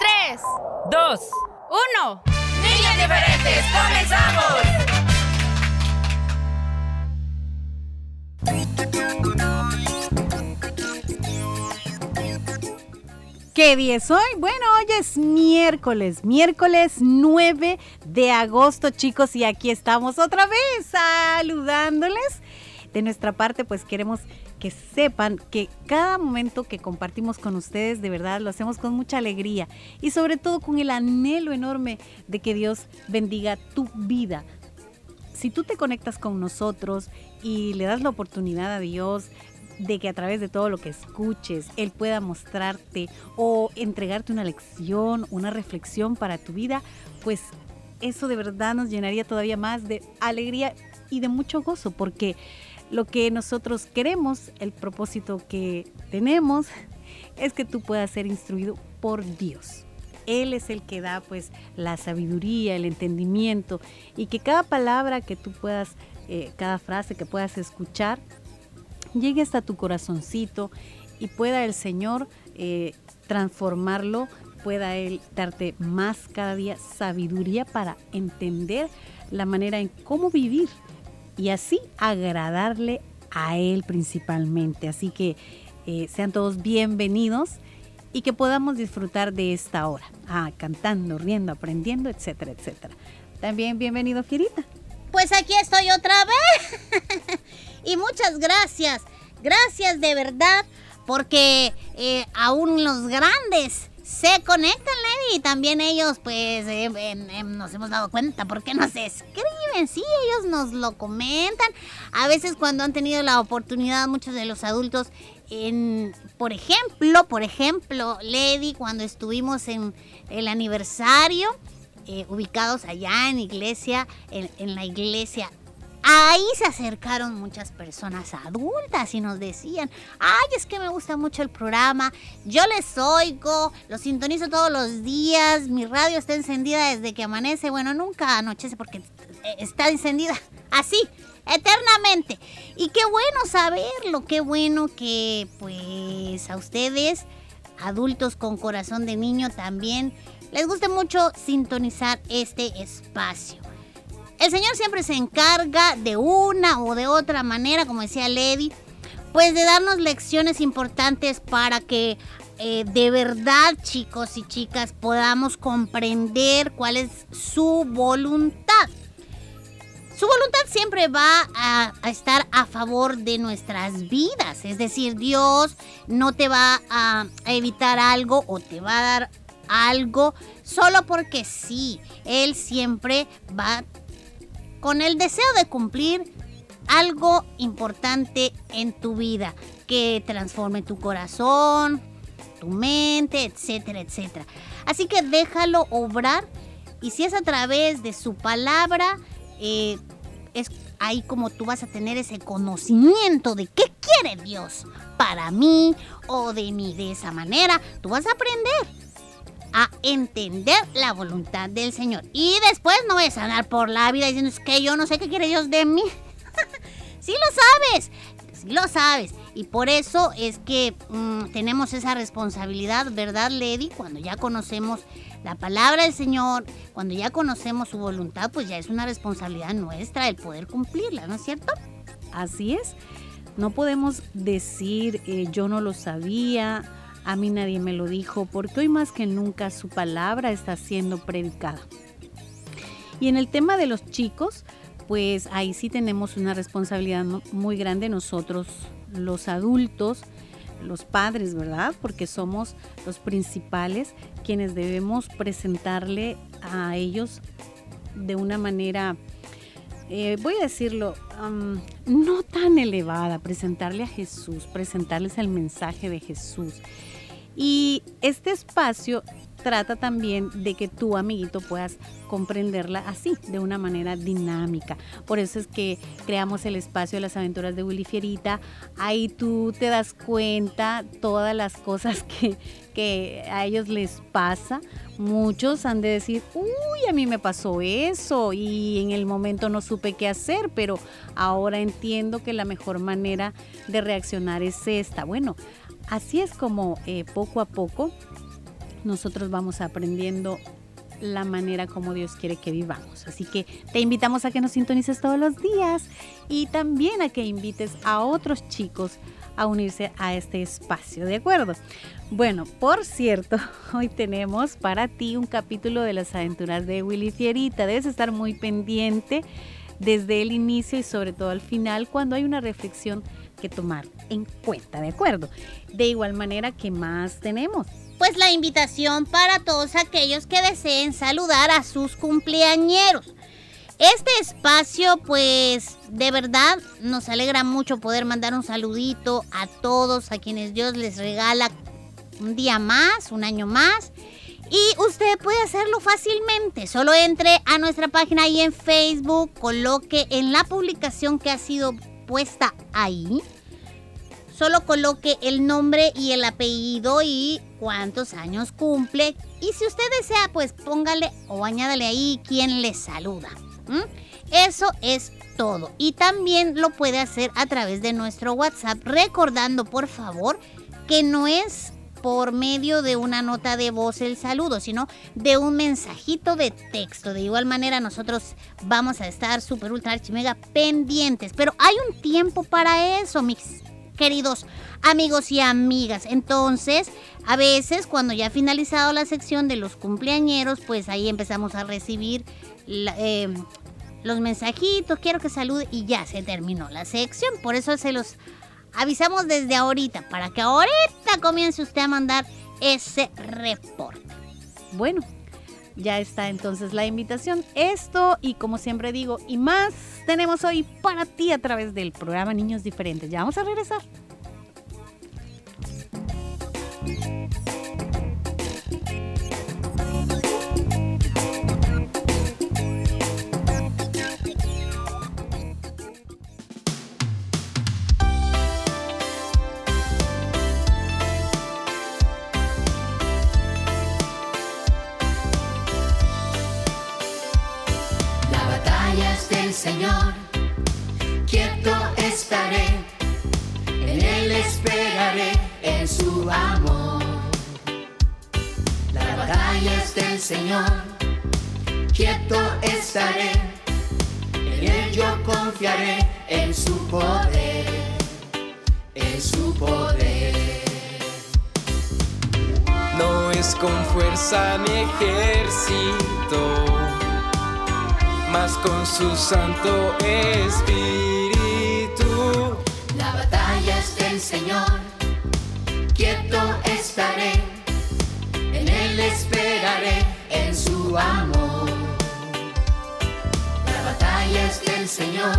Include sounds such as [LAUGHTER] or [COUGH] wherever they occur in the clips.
tres, dos. uno. Niños diferentes, comenzamos. ¿Qué día es hoy? Bueno, hoy es miércoles, miércoles 9 de agosto, chicos, y aquí estamos otra vez saludándoles. De nuestra parte, pues queremos que sepan que cada momento que compartimos con ustedes, de verdad, lo hacemos con mucha alegría y sobre todo con el anhelo enorme de que Dios bendiga tu vida. Si tú te conectas con nosotros y le das la oportunidad a Dios de que a través de todo lo que escuches, Él pueda mostrarte o entregarte una lección, una reflexión para tu vida, pues eso de verdad nos llenaría todavía más de alegría y de mucho gozo, porque lo que nosotros queremos, el propósito que tenemos, es que tú puedas ser instruido por Dios. Él es el que da pues la sabiduría, el entendimiento y que cada palabra que tú puedas, eh, cada frase que puedas escuchar, llegue hasta tu corazoncito y pueda el Señor eh, transformarlo, pueda Él darte más cada día sabiduría para entender la manera en cómo vivir y así agradarle a Él principalmente. Así que eh, sean todos bienvenidos y que podamos disfrutar de esta hora, ah, cantando, riendo, aprendiendo, etcétera, etcétera. También bienvenido, Fierita. Pues aquí estoy otra vez. [LAUGHS] y muchas gracias. Gracias de verdad. Porque eh, aún los grandes se conectan, Lenny. Y también ellos, pues, eh, nos hemos dado cuenta. porque nos escriben? Sí, ellos nos lo comentan. A veces cuando han tenido la oportunidad, muchos de los adultos, en, por ejemplo, por ejemplo, Lady, cuando estuvimos en el aniversario, eh, ubicados allá en iglesia, en la iglesia. Ahí se acercaron muchas personas adultas y nos decían, ay, es que me gusta mucho el programa, yo les oigo, lo sintonizo todos los días, mi radio está encendida desde que amanece, bueno, nunca anochece porque eh, está encendida así, eternamente. Y qué bueno saberlo, qué bueno que pues a ustedes, adultos con corazón de niño también, les guste mucho sintonizar este espacio. El Señor siempre se encarga de una o de otra manera, como decía Lady, pues de darnos lecciones importantes para que eh, de verdad, chicos y chicas, podamos comprender cuál es su voluntad. Su voluntad siempre va a, estar a favor de nuestras vidas. Es decir, Dios no te va a, a evitar algo o te va a dar algo solo porque sí. Él siempre va con el deseo de cumplir algo importante en tu vida, que transforme tu corazón, tu mente, etcétera, etcétera. Así que déjalo obrar y si es a través de su palabra, eh, es ahí como tú vas a tener ese conocimiento de qué quiere Dios para mí o de mí de esa manera. Tú vas a aprender a entender la voluntad del Señor. Y después no a andar por la vida diciendo es que yo no sé qué quiere Dios de mí. [LAUGHS] sí lo sabes, sí lo sabes. Y por eso es que mm, tenemos esa responsabilidad, ¿verdad, Lady? Cuando ya conocemos la palabra del Señor, cuando ya conocemos su voluntad, pues ya es una responsabilidad nuestra el poder cumplirla, ¿no es cierto? Así es. No podemos decir eh, yo no lo sabía, a mí nadie me lo dijo, porque hoy más que nunca su palabra está siendo predicada. Y en el tema de los chicos, pues ahí sí tenemos una responsabilidad muy grande nosotros, los adultos, los padres, ¿verdad? Porque somos los principales quienes debemos presentarle a ellos de una manera, eh, voy a decirlo, no tan elevada, presentarle a Jesús, presentarles el mensaje de Jesús. Y este espacio trata también de que tu amiguito puedas comprenderla así, de una manera dinámica. Por eso es que creamos el espacio de las aventuras de Willy Fierita. Ahí tú te das cuenta todas las cosas [LAUGHS] que, que a ellos les pasa. Muchos han de decir, uy, a mí me pasó eso y en el momento no supe qué hacer, pero ahora entiendo que la mejor manera de reaccionar es esta. Bueno, así es como eh, poco a poco nosotros vamos aprendiendo la manera como Dios quiere que vivamos. Así que te invitamos a que nos sintonices todos los días y también a que invites a otros chicos a unirse a este espacio, ¿de acuerdo? Bueno, por cierto, [LAUGHS] hoy tenemos para ti un capítulo de las aventuras de Willy Fierita. Debes estar muy pendiente desde el inicio y sobre todo al final cuando hay una reflexión que tomar en cuenta, ¿de acuerdo? De igual manera, ¿qué más tenemos? pues la invitación para todos aquellos que deseen saludar a sus cumpleañeros. Este espacio, pues de verdad nos alegra mucho poder mandar un saludito a todos, a quienes Dios les regala un día más, un año más. Y usted puede hacerlo fácilmente. Solo entre a nuestra página ahí en Facebook, coloque en la publicación que ha sido puesta ahí solo coloque el nombre y el apellido y cuántos años cumple. Y si usted desea, pues póngale o añádale ahí quién le saluda. Eso es todo. Y también lo puede hacer a través de nuestro WhatsApp, recordando por favor que no es por medio de una nota de voz el saludo, sino de un mensajito de texto. De igual manera, nosotros vamos a estar super ultra archimega pendientes. Pero hay un tiempo para eso, mis queridos amigos y amigas. Entonces, a veces cuando ya ha finalizado la sección de los cumpleañeros, pues ahí empezamos a recibir em, los mensajitos, quiero que salude y ya se terminó la sección. Por eso se los avisamos desde ahorita, para que ahorita comience usted a mandar ese reporte. Bueno, ya está entonces la invitación. Esto y como siempre digo, y más tenemos hoy para ti a través del programa Niños Diferentes. Ya vamos a regresar. Señor, quieto estaré, en Él esperaré, en su amor. La batalla es del Señor, quieto estaré, en Él yo confiaré, en su poder, en su poder. No es con fuerza ni ejército más con su Santo Espíritu. La batalla es del Señor, quieto estaré, en Él esperaré, en su amor. La batalla es del Señor,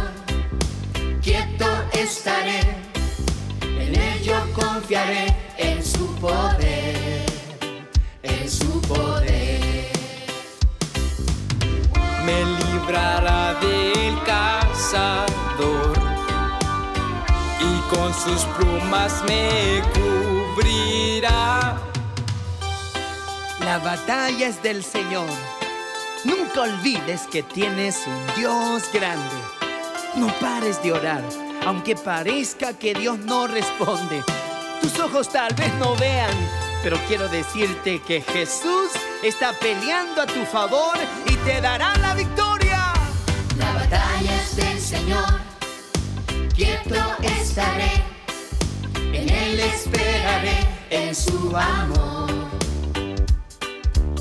quieto estaré, en Él yo confiaré, en su poder, en su poder. Me del cazador y con sus plumas me cubrirá. La batalla es del Señor. Nunca olvides que tienes un Dios grande. No pares de orar. aunque parezca que Dios no responde. Tus ojos tal vez no vean, pero quiero decirte que Jesús está peleando a tu favor y te dará la victoria. Señor, quieto estaré, en Él esperaré, en su amor.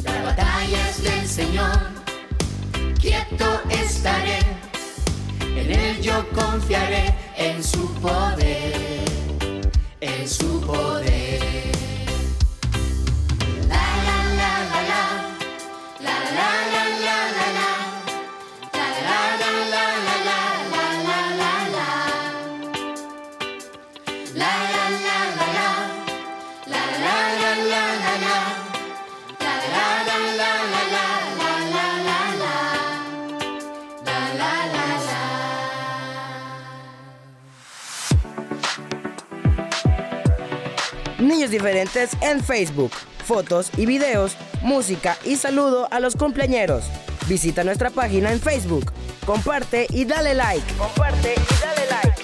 La batalla es del Señor, quieto estaré, en Él yo confiaré, en su poder, en su poder. La la la la la, Niños diferentes en Facebook. Fotos y videos, música y saludo a los cumpleañeros. Visita nuestra página en Facebook. Comparte y dale like. Comparte y dale like.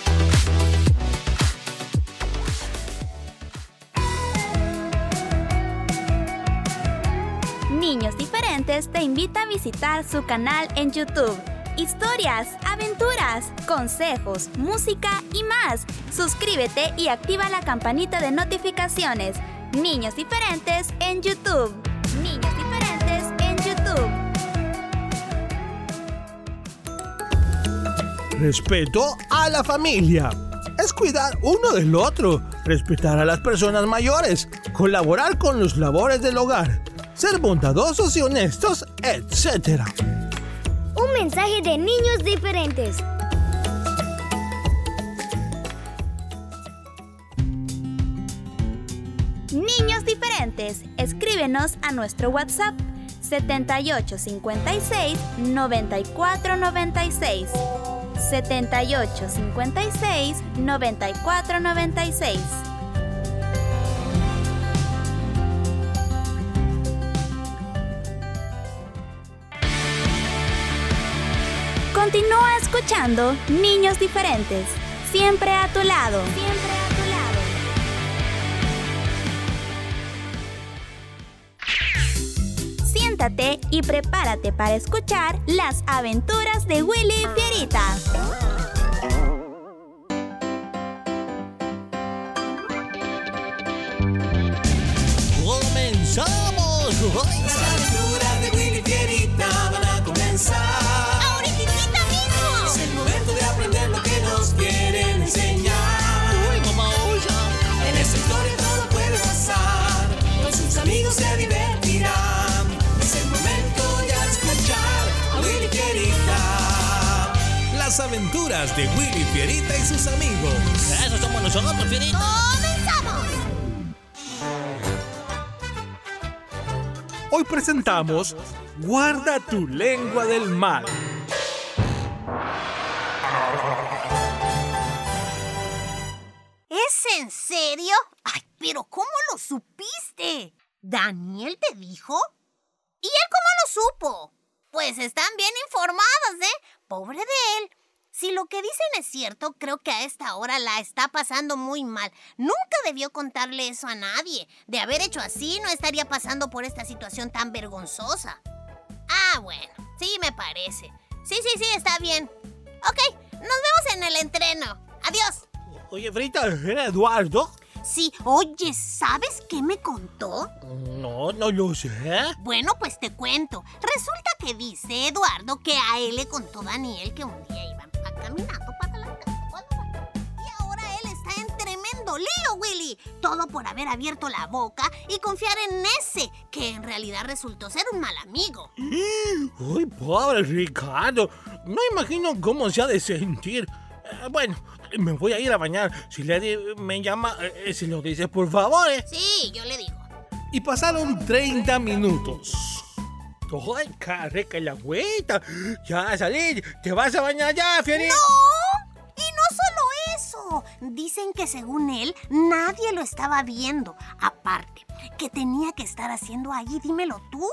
Niños Diferentes te invita a visitar su canal en YouTube. Historias, aventuras, consejos, música y más. Suscríbete y activa la campanita de notificaciones. Niños Diferentes en YouTube. Niños Diferentes en YouTube. Respeto a la familia. Es cuidar uno del otro, respetar a las personas mayores, colaborar con los labores del hogar, ser bondadosos y honestos, etc. Un mensaje de niños diferentes. Niños Diferentes, escríbenos a nuestro WhatsApp 7856 9496. 7856 9496. Continúa escuchando Niños Diferentes, siempre a tu lado. Siempre a tu lado. Siéntate y prepárate para escuchar las aventuras de Willy Fierita. Aventuras de Willy Fierita y sus amigos. Eso somos nosotros, Fierita. ¡Comenzamos! Hoy presentamos Guarda tu lengua del mal. ¿Es en serio? Ay, pero ¿cómo lo supiste? ¿Daniel te dijo? ¿Y él cómo lo supo? Pues están bien informadas, ¿eh? Pobre de él. Si lo que dicen es cierto, creo que a esta hora la está pasando muy mal. Nunca debió contarle eso a nadie. De haber hecho así, no estaría pasando por esta situación tan vergonzosa. Ah, bueno, sí me parece. Sí, sí, sí, está bien. Ok, nos vemos en el entreno. Adiós. Oye, Frita, ¿era Eduardo? Sí, oye, ¿sabes qué me contó? No, no lo sé. Bueno, pues te cuento. Resulta que dice Eduardo que a él le contó Daniel que un día iban pa- caminando para va- Y ahora él está en tremendo lío, Willy. Todo por haber abierto la boca y confiar en ese, que en realidad resultó ser un mal amigo. Uy, pobre Ricardo. No imagino cómo se ha de sentir. Eh, bueno, me voy a ir a bañar. Si Lady me llama, eh, se lo dice, por favor. eh. Sí, yo le digo. Y pasaron 30 minutos. ¡Ay, qué rica la agüita! Ya salí, te vas a bañar ya, Fieri. ¡No! Y no solo eso. Dicen que según él, nadie lo estaba viendo. Aparte, que tenía que estar haciendo ahí, dímelo tú.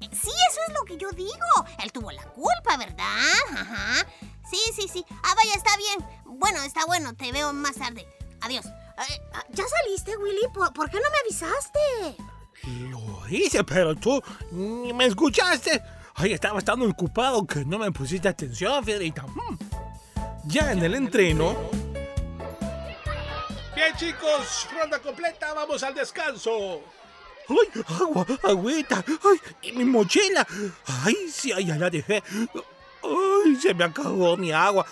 Sí, eso es lo que yo digo. Él tuvo la culpa, ¿verdad? Ajá. Sí, sí, sí. Ah, vaya, está bien. Bueno, está bueno. Te veo más tarde. Adiós. Eh, ah, ¿Ya saliste, Willy? ¿Por, por qué no me avisaste? Lo hice, pero tú ni me escuchaste. Ay, estaba tan ocupado que no me pusiste atención, Fierita. Mm. Ya en el entreno. Bien, chicos, ronda completa, vamos al descanso. ¡Ay, agua, agüita! ¡Ay, y mi mochila! ¡Ay, sí, ay, ya la dejé! ¡Ay, se me acabó mi agua!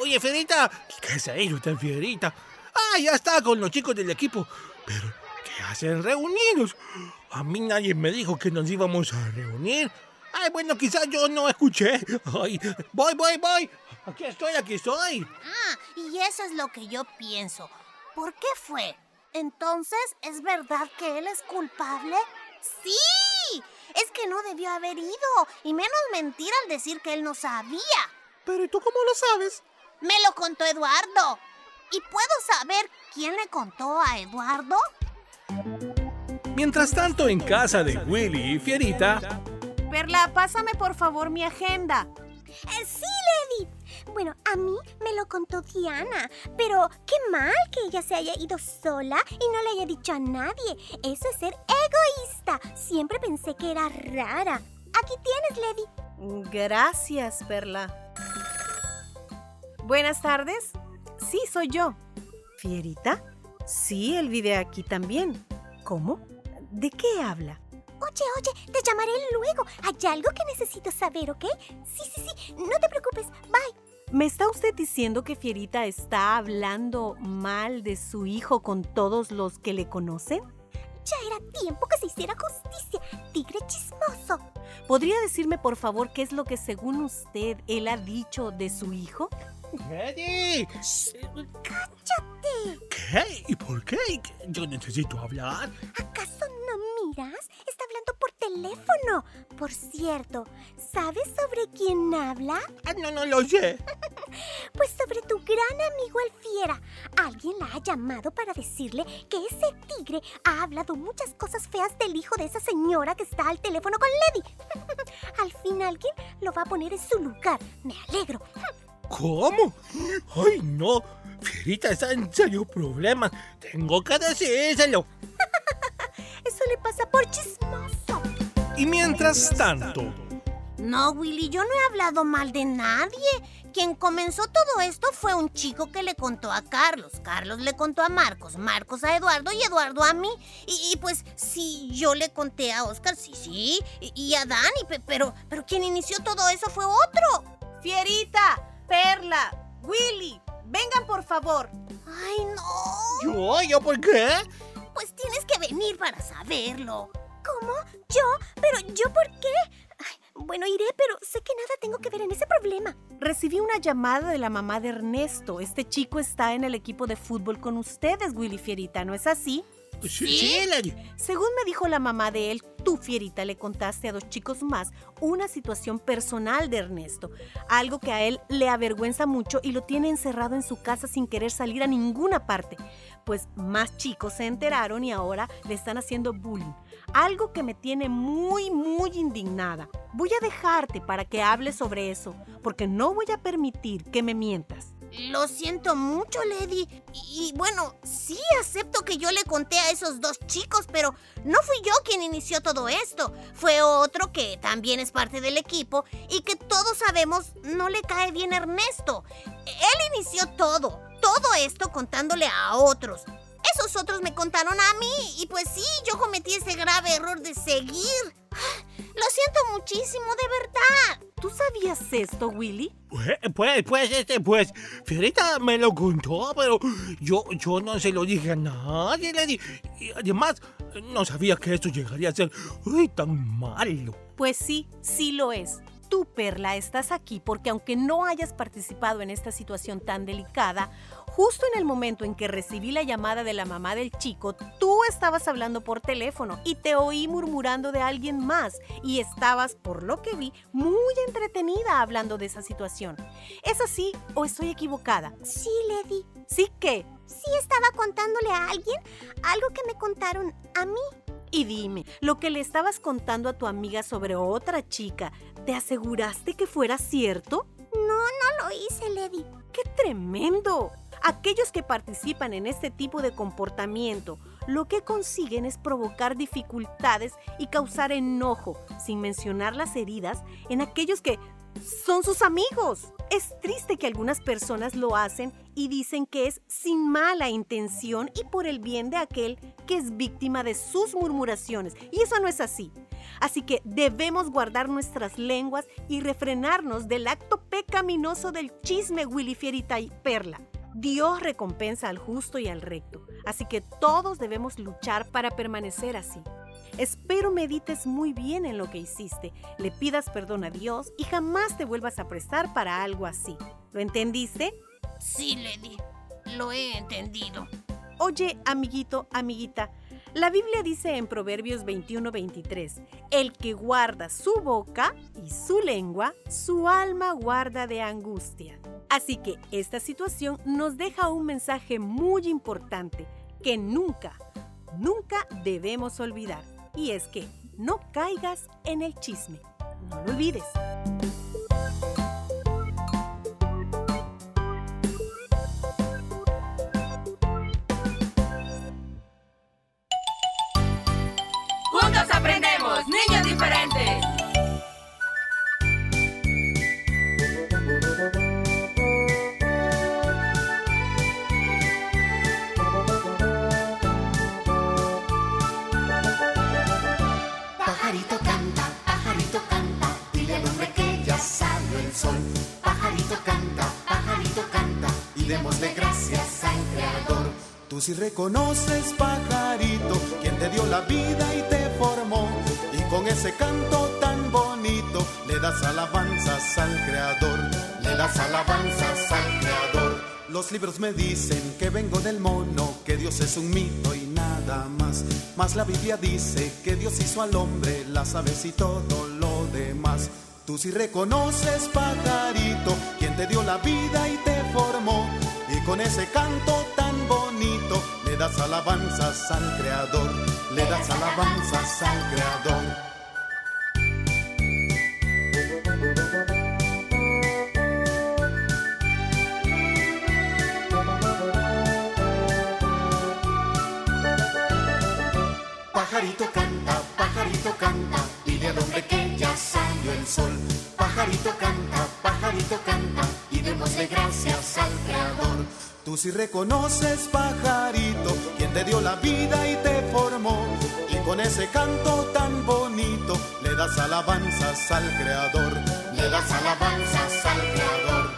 Oye, Fierita, ¿qué se hizo usted, Fierita? ¡Ah, ya está con los chicos del equipo! Pero, ¿qué hacen reunidos? A mí nadie me dijo que nos íbamos a reunir. Ay, bueno, quizás yo no escuché. Ay, voy, voy, voy. Aquí estoy, aquí estoy. Ah, y eso es lo que yo pienso. ¿Por qué fue? Entonces, ¿es verdad que él es culpable? ¡Sí! Es que no debió haber ido. Y menos mentir al decir que él no sabía. Pero ¿y tú cómo lo sabes? Me lo contó Eduardo. ¿Y puedo saber quién le contó a Eduardo? Mientras tanto, en casa de Willy y Fierita, Perla, pásame por favor mi agenda. Eh, sí, Lady. Bueno, a mí me lo contó Diana, pero qué mal que ella se haya ido sola y no le haya dicho a nadie. Eso es ser egoísta. Siempre pensé que era rara. Aquí tienes, Lady. Gracias, Perla. Buenas tardes. Sí, soy yo. ¿Fierita? Sí, él vive aquí también. ¿Cómo? ¿De qué habla? Oye, oye, te llamaré luego. Hay algo que necesito saber, ¿ok? Sí, sí, sí. No te preocupes. Bye. ¿Me está usted diciendo que Fierita está hablando mal de su hijo con todos los que le conocen? Ya era tiempo que se hiciera justicia. Tigre chismoso. ¿Podría decirme por favor qué es lo que según usted él ha dicho de su hijo? ¡Eddie! ¡Cállate! ¿Qué? ¿Y por qué? Yo necesito hablar. ¿Acaso no miras? Está hablando por teléfono. Por cierto, ¿sabes sobre quién habla? Ah, no, no lo sé. [LAUGHS] Pues sobre tu gran amigo el fiera. Alguien la ha llamado para decirle que ese tigre ha hablado muchas cosas feas del hijo de esa señora que está al teléfono con Lady. [LAUGHS] Al fin alguien lo va a poner en su lugar. Me alegro. ¿Cómo? ¡Ay, no! Fierita está en serio problemas. Tengo que decírselo. [LAUGHS] Eso le pasa por chismoso. y mientras tanto, No, Willy, yo no he hablado mal de nadie. Quien comenzó todo esto fue un chico que le contó a Carlos. Carlos le contó a Marcos, Marcos a Eduardo y Eduardo a mí. Y, y pues sí, yo le conté a Oscar, sí, sí, y, y a Dani, pe- pero, pero quien inició todo eso fue otro. Fierita, Perla, Willy, vengan por favor. Ay, no. ¿Yo? ¿Yo por qué? Pues tienes que venir para saberlo. ¿Cómo? ¿Yo? ¿Pero yo por qué? Bueno, iré, pero sé que nada tengo que ver en ese problema. Recibí una llamada de la mamá de Ernesto. Este chico está en el equipo de fútbol con ustedes, Willy Fierita, ¿no es así? Sí. Según me dijo la mamá de él, tú, Fierita, le contaste a dos chicos más una situación personal de Ernesto, algo que a él le avergüenza mucho y lo tiene encerrado en su casa sin querer salir a ninguna parte. Pues más chicos se enteraron y ahora le están haciendo bullying, algo que me tiene muy, muy indignada. Voy a dejarte para que hables sobre eso, porque no voy a permitir que me mientas. Lo siento mucho, Lady. Y, bueno, sí acepto que yo le conté a esos dos chicos, pero no fui yo quien inició todo esto. Fue otro que también es parte del equipo y que todos sabemos no le cae bien a Ernesto. Él inició todo, todo esto contándole a otros. Esos otros me contaron a mí y pues sí, yo cometí ese grave error de seguir. Lo siento muchísimo, de verdad. ¿Tú sabías esto, Willy? Pues, pues, pues, este, pues, Fierita me lo contó, pero yo, yo no se lo dije a nadie, Lady. Y además, no sabía que esto llegaría a ser uy, tan malo. Pues sí, sí lo es. Tú, Perla, estás aquí porque aunque no hayas participado en esta situación tan delicada, justo en el momento en que recibí la llamada de la mamá del chico, tú estabas hablando por teléfono y te oí murmurando de alguien más y estabas, por lo que vi, muy entretenida hablando de esa situación. ¿Es así o estoy equivocada? Sí, Lady. ¿Sí qué? Sí estaba contándole a alguien algo que me contaron a mí. Y dime, lo que le estabas contando a tu amiga sobre otra chica, ¿te aseguraste que fuera cierto? No, no lo hice, Lady. ¡Qué tremendo! Aquellos que participan en este tipo de comportamiento lo que consiguen es provocar dificultades y causar enojo, sin mencionar las heridas en aquellos que son sus amigos. Es triste que algunas personas lo hacen y dicen que es sin mala intención y por el bien de aquel que es víctima de sus murmuraciones. Y eso no es así. Así que debemos guardar nuestras lenguas y refrenarnos del acto pecaminoso del chisme Willy Fierita y Perla. Dios recompensa al justo y al recto, así que todos debemos luchar para permanecer así. Espero medites muy bien en lo que hiciste, le pidas perdón a Dios y jamás te vuelvas a prestar para algo así. ¿Lo entendiste? Sí, Lady, lo he entendido. Oye, amiguito, amiguita, la Biblia dice en Proverbios 21-23, el que guarda su boca y su lengua, su alma guarda de angustia. Así que esta situación nos deja un mensaje muy importante que nunca, nunca debemos olvidar. Y es que no caigas en el chisme. No lo olvides. Juntos aprendemos, niños diferentes. Tú si reconoces, pajarito, quien te dio la vida y te formó. Y con ese canto tan bonito le das alabanzas al Creador. Le das alabanzas al Creador. Los libros me dicen que vengo del mono, que Dios es un mito y nada más. Mas la Biblia dice que Dios hizo al hombre, las aves y todo lo demás. Tú si reconoces, pajarito, quien te dio la vida y te formó. Y con ese canto tan das alabanzas al Creador, le das alabanzas al Creador. Pajarito canta, pajarito canta, dile al hombre que ya salió el sol. Pajarito canta, pajarito canta, Tú si reconoces, pajarito, quien te dio la vida y te formó. Y con ese canto tan bonito le das alabanzas al Creador, le das alabanzas al Creador.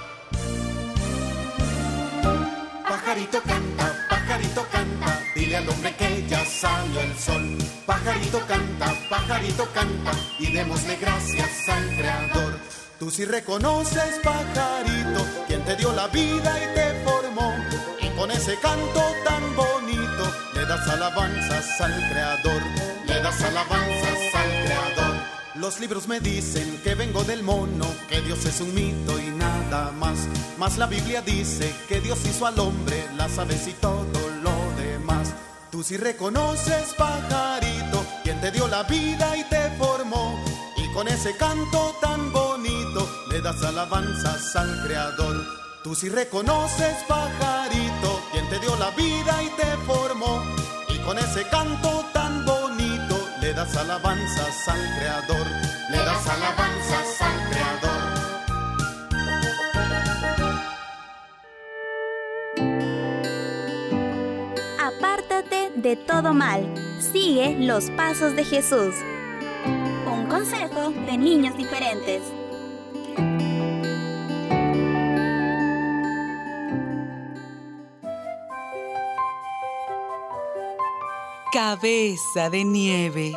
Pajarito canta, pajarito canta, dile al hombre que ya salió el sol. Pajarito canta, pajarito canta, y démosle gracias al Creador. Tú si reconoces, pajarito, quien te dio la vida y te formó. Y con ese canto tan bonito le das alabanzas al Creador, le das alabanzas al Creador. Los libros me dicen que vengo del mono, que Dios es un mito y nada más. Mas la Biblia dice que Dios hizo al hombre, las aves y todo lo demás. Tú si reconoces, pajarito, quien te dio la vida y te formó. Con ese canto tan bonito le das alabanzas al Creador. Tú si reconoces, pajarito, quien te dio la vida y te formó. Y con ese canto tan bonito le das alabanzas al Creador. Le das alabanzas al Creador. Apártate de todo mal. Sigue los pasos de Jesús. Consejo de niños diferentes. Cabeza de nieve.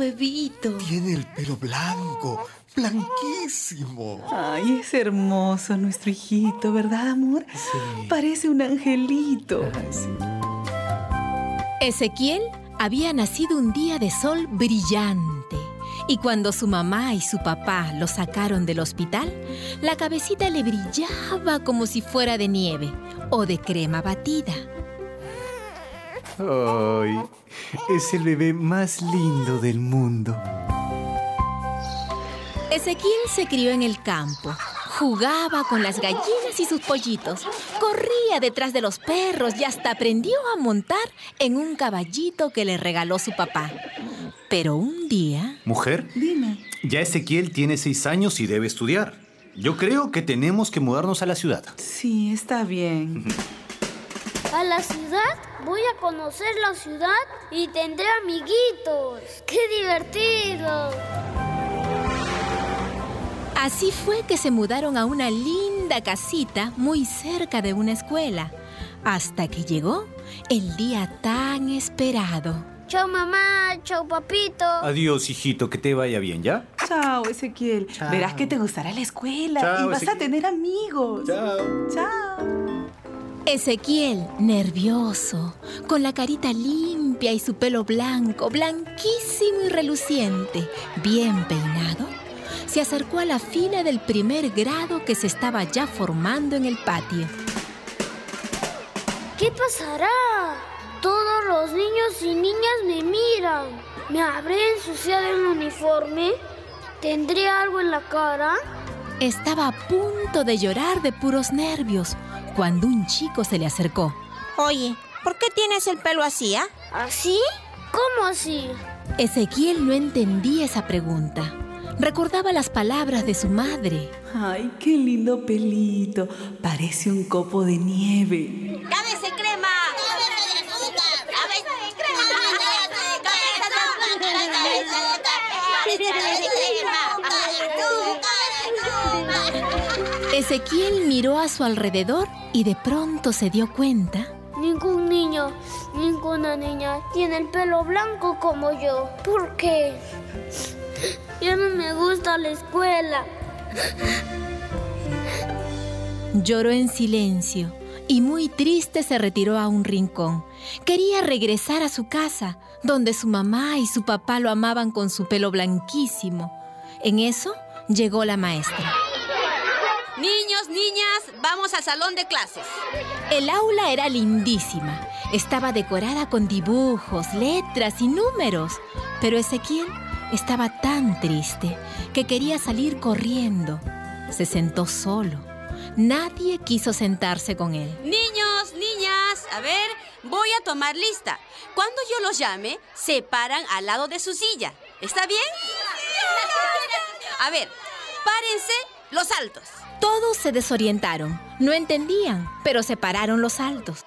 Bebito! Tiene el pelo blanco, blanquísimo. Ay, es hermoso nuestro hijito, ¿verdad, amor? Sí. Parece un angelito. Ezequiel había nacido un día de sol brillante. Y cuando su mamá y su papá lo sacaron del hospital, la cabecita le brillaba como si fuera de nieve o de crema batida. Ay, es el bebé más lindo del mundo. Ezequiel se crió en el campo. Jugaba con las gallinas y sus pollitos. Corría detrás de los perros y hasta aprendió a montar en un caballito que le regaló su papá. Pero un día... Mujer, dime. Ya Ezequiel tiene seis años y debe estudiar. Yo creo que tenemos que mudarnos a la ciudad. Sí, está bien. [LAUGHS] ¿A la ciudad? Voy a conocer la ciudad y tendré amiguitos. ¡Qué divertido! Así fue que se mudaron a una linda casita muy cerca de una escuela, hasta que llegó el día tan esperado. Chao mamá, chao papito. Adiós, hijito, que te vaya bien, ¿ya? Chao, Ezequiel. Verás que te gustará la escuela Chao, y vas Ezequiel. a tener amigos. Chao. Chao. Ezequiel, nervioso, con la carita limpia y su pelo blanco, blanquísimo y reluciente, bien peinado, se acercó a la fila del primer grado que se estaba ya formando en el patio. ¿Qué pasará? Todos los niños y niñas me miran. ¿Me habré ensuciado el uniforme? ¿Tendré algo en la cara? Estaba a punto de llorar de puros nervios cuando un chico se le acercó. Oye, ¿por qué tienes el pelo así, ah? ¿Así? ¿Cómo así? Ezequiel no entendía esa pregunta. Recordaba las palabras de su madre. Ay, qué lindo pelito. Parece un copo de nieve. ¡Cabeza crema! Ezequiel miró a su alrededor y de pronto se dio cuenta Ningún niño, ninguna niña tiene el pelo blanco como yo. ¿Por qué? Ya no me gusta la escuela. Lloró en silencio y muy triste se retiró a un rincón. Quería regresar a su casa, donde su mamá y su papá lo amaban con su pelo blanquísimo. En eso llegó la maestra. Niños, niñas, vamos al salón de clases. El aula era lindísima. Estaba decorada con dibujos, letras y números. Pero Ezequiel estaba tan triste que quería salir corriendo. Se sentó solo. Nadie quiso sentarse con él. Niños, niñas, a ver, voy a tomar lista. Cuando yo los llame, se paran al lado de su silla. ¿Está bien? [LAUGHS] A ver, párense los altos. Todos se desorientaron. No entendían, pero se pararon los altos.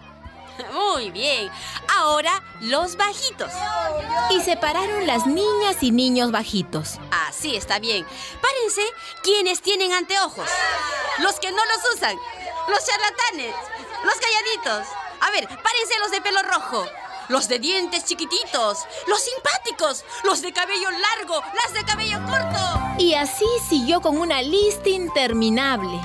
[LAUGHS] Muy bien. Ahora los bajitos. Y se pararon las niñas y niños bajitos. Así está bien. Párense quienes tienen anteojos. Los que no los usan. Los charlatanes. Los calladitos. A ver, párense los de pelo rojo. Los de dientes chiquititos. Los simpáticos. Los de cabello largo. Las de cabello corto. Y así siguió con una lista interminable.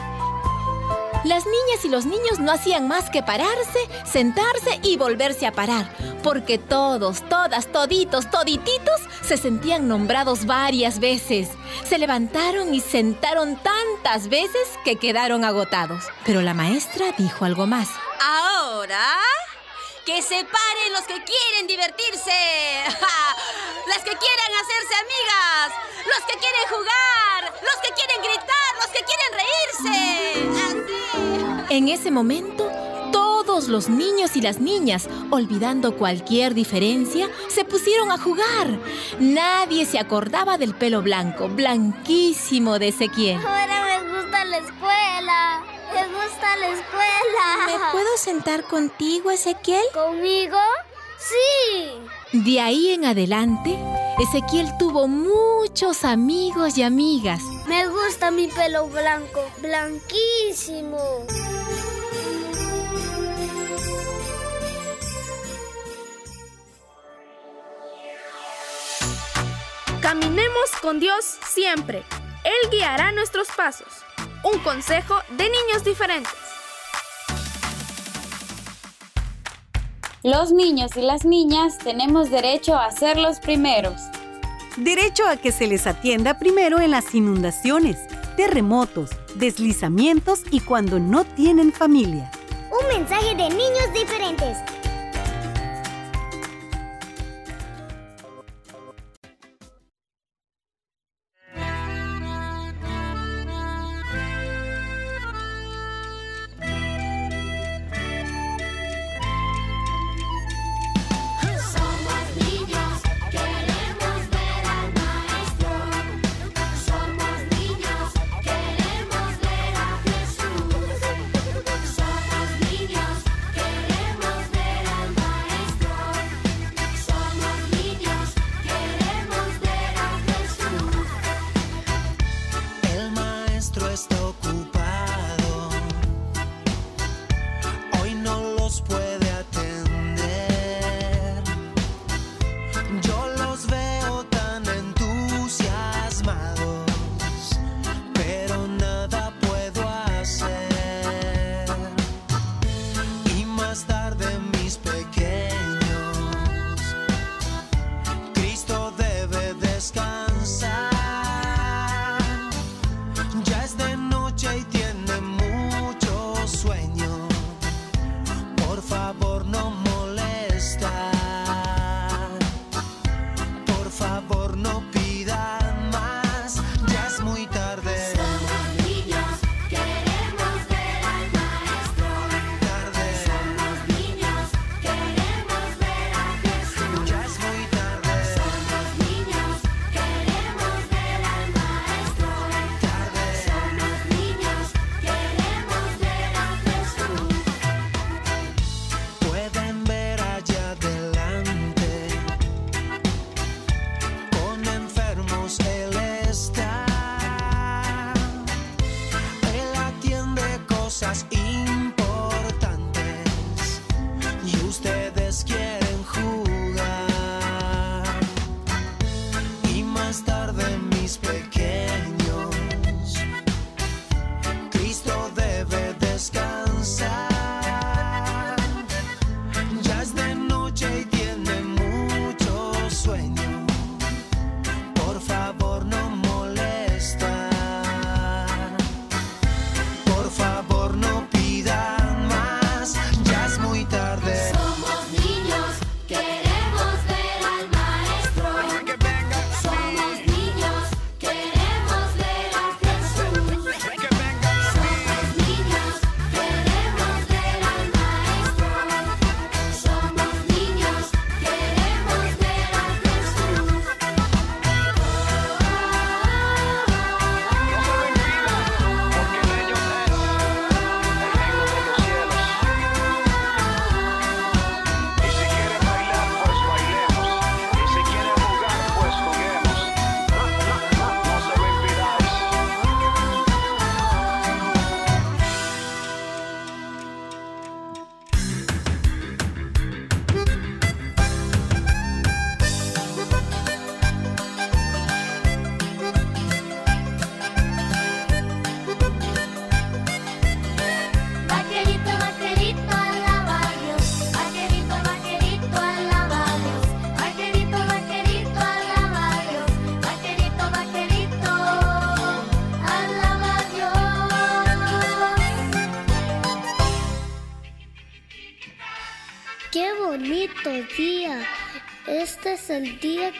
Las niñas y los niños no hacían más que pararse, sentarse y volverse a parar, porque todos, todas, toditos, todititos se sentían nombrados varias veces. Se levantaron y sentaron tantas veces que quedaron agotados. Pero la maestra dijo algo más. Ahora, que se paren los que quieren divertirse. [LAUGHS] Las que quieran hacerse amigas. Los que quieren jugar. Los que quieren gritar. Los que quieren reírse. Así. En ese momento, todos los niños y las niñas, olvidando cualquier diferencia, se pusieron a jugar. Nadie se acordaba del pelo blanco, blanquísimo de Ezequiel. Ahora gusta la escuela. Me gusta la escuela. ¿Me puedo sentar contigo, Ezequiel? ¿Conmigo? Sí. De ahí en adelante, Ezequiel tuvo muchos amigos y amigas. Me gusta mi pelo blanco, blanquísimo. Caminemos con Dios siempre. Él guiará nuestros pasos. Un consejo de niños diferentes. Los niños y las niñas tenemos derecho a ser los primeros. Derecho a que se les atienda primero en las inundaciones, terremotos, deslizamientos y cuando no tienen familia. Un mensaje de niños diferentes.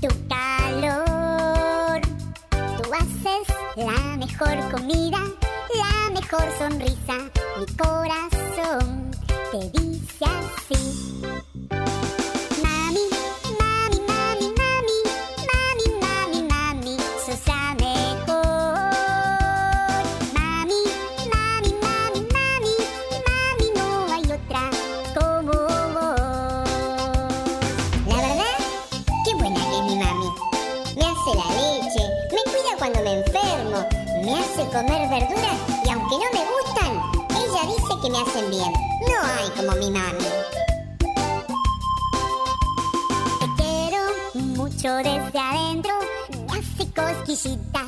tu calor. Tú haces la mejor comida, la mejor sonrisa, mi corazón te dice comer verduras y aunque no me gustan, ella dice que me hacen bien. No hay como mi mami. Te quiero mucho desde adentro, me hace cosquillitas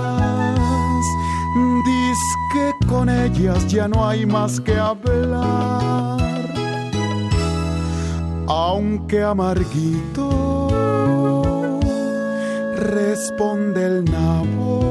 con ellas ya no hay más que hablar. Aunque amarguito, responde el nabo.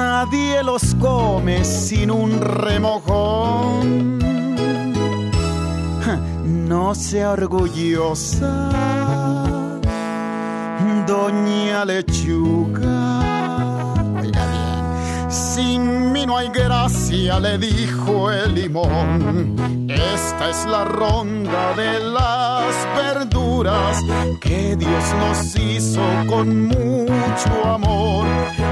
Nadie los come sin un remojón. No sea orgullosa, doña lechuga. Sin mí no hay gracia, le dijo el limón. Esta es la ronda de las verduras que Dios nos hizo con mucho amor.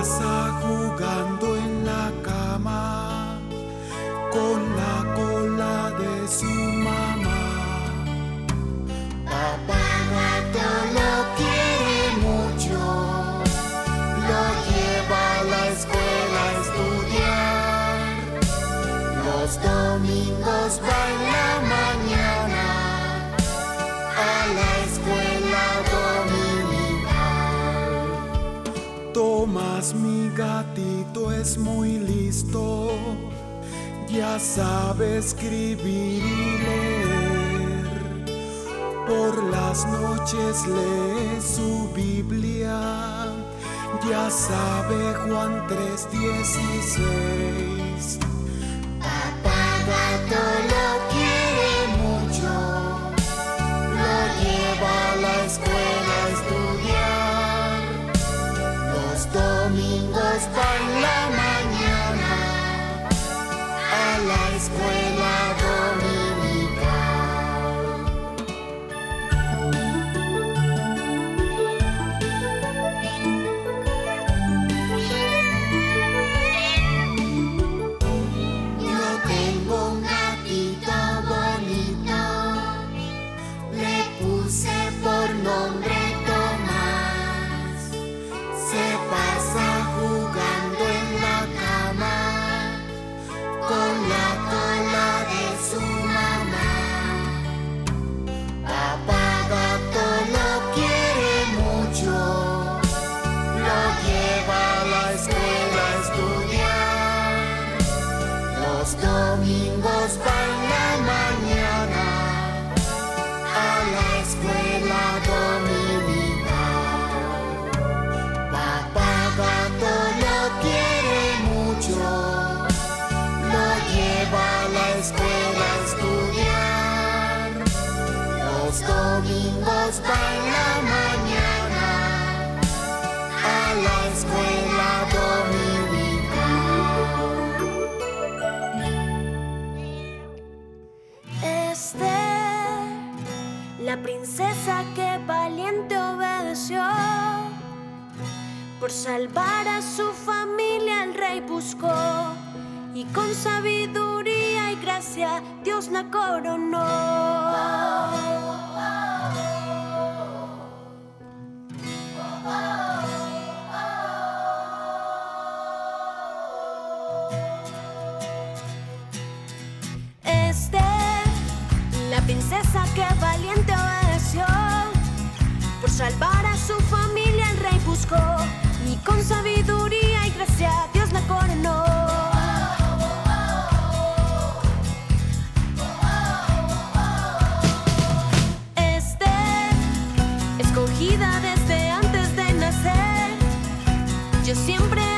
pasa jugando en la cama con la cola de su mamá. Papá Mi gatito es muy listo, ya sabe escribir y leer. Por las noches lee su Biblia, ya sabe Juan 3:16. En la mañana a la escuela Esther, la princesa que valiente obedeció. Por salvar a su familia el rey buscó y con sabiduría y gracia Dios la coronó. qué valiente obedeció. Por salvar a su familia el rey buscó y con sabiduría y gracia Dios la coronó. Esther, escogida desde antes de nacer, yo siempre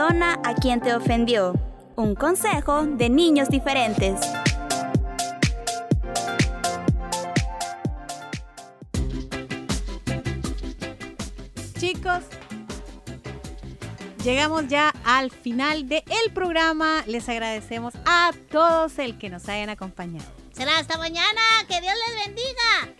Perdona a quien te ofendió. Un consejo de niños diferentes. Chicos, llegamos ya al final del programa. Les agradecemos a todos el que nos hayan acompañado. Será hasta mañana. Que Dios les bendiga.